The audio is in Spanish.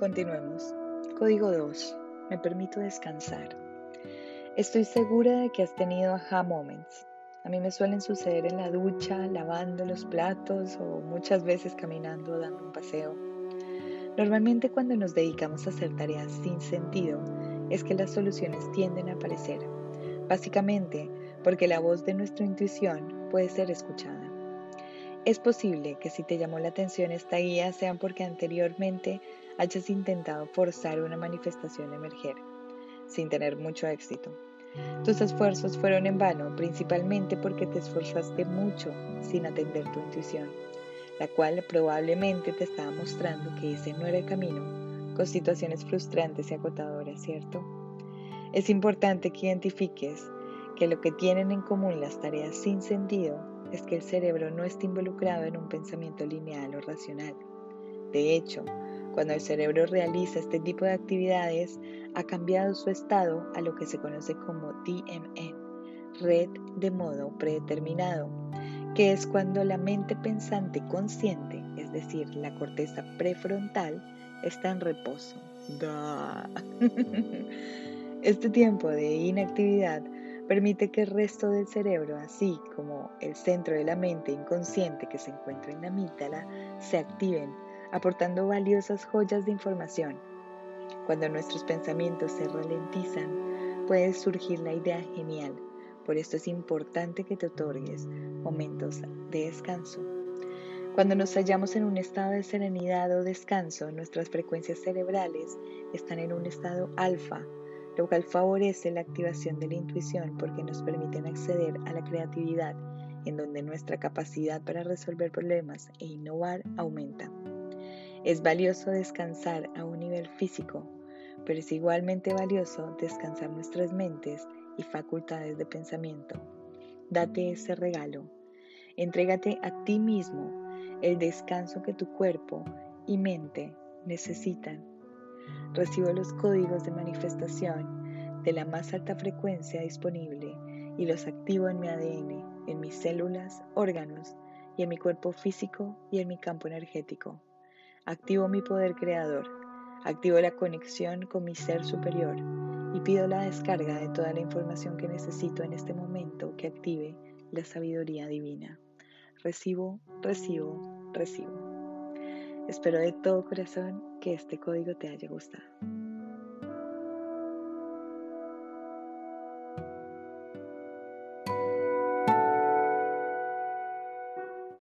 Continuemos. Código 2. Me permito descansar. Estoy segura de que has tenido aha moments. A mí me suelen suceder en la ducha, lavando los platos o muchas veces caminando dando un paseo. Normalmente cuando nos dedicamos a hacer tareas sin sentido es que las soluciones tienden a aparecer, básicamente porque la voz de nuestra intuición puede ser escuchada. Es posible que si te llamó la atención esta guía sea porque anteriormente hayas intentado forzar una manifestación a emerger, sin tener mucho éxito. Tus esfuerzos fueron en vano, principalmente porque te esforzaste mucho sin atender tu intuición, la cual probablemente te estaba mostrando que ese no era el camino, con situaciones frustrantes y agotadoras, ¿cierto? Es importante que identifiques que lo que tienen en común las tareas sin sentido es que el cerebro no está involucrado en un pensamiento lineal o racional. De hecho, cuando el cerebro realiza este tipo de actividades, ha cambiado su estado a lo que se conoce como DMN, red de modo predeterminado, que es cuando la mente pensante consciente, es decir, la corteza prefrontal, está en reposo. Este tiempo de inactividad Permite que el resto del cerebro, así como el centro de la mente inconsciente que se encuentra en la amígdala, se activen, aportando valiosas joyas de información. Cuando nuestros pensamientos se ralentizan, puede surgir la idea genial. Por esto es importante que te otorgues momentos de descanso. Cuando nos hallamos en un estado de serenidad o descanso, nuestras frecuencias cerebrales están en un estado alfa lo cual favorece la activación de la intuición porque nos permiten acceder a la creatividad, en donde nuestra capacidad para resolver problemas e innovar aumenta. Es valioso descansar a un nivel físico, pero es igualmente valioso descansar nuestras mentes y facultades de pensamiento. Date ese regalo. Entrégate a ti mismo el descanso que tu cuerpo y mente necesitan Recibo los códigos de manifestación de la más alta frecuencia disponible y los activo en mi ADN, en mis células, órganos y en mi cuerpo físico y en mi campo energético. Activo mi poder creador, activo la conexión con mi ser superior y pido la descarga de toda la información que necesito en este momento que active la sabiduría divina. Recibo, recibo, recibo. Espero de todo corazón que este código te haya gustado.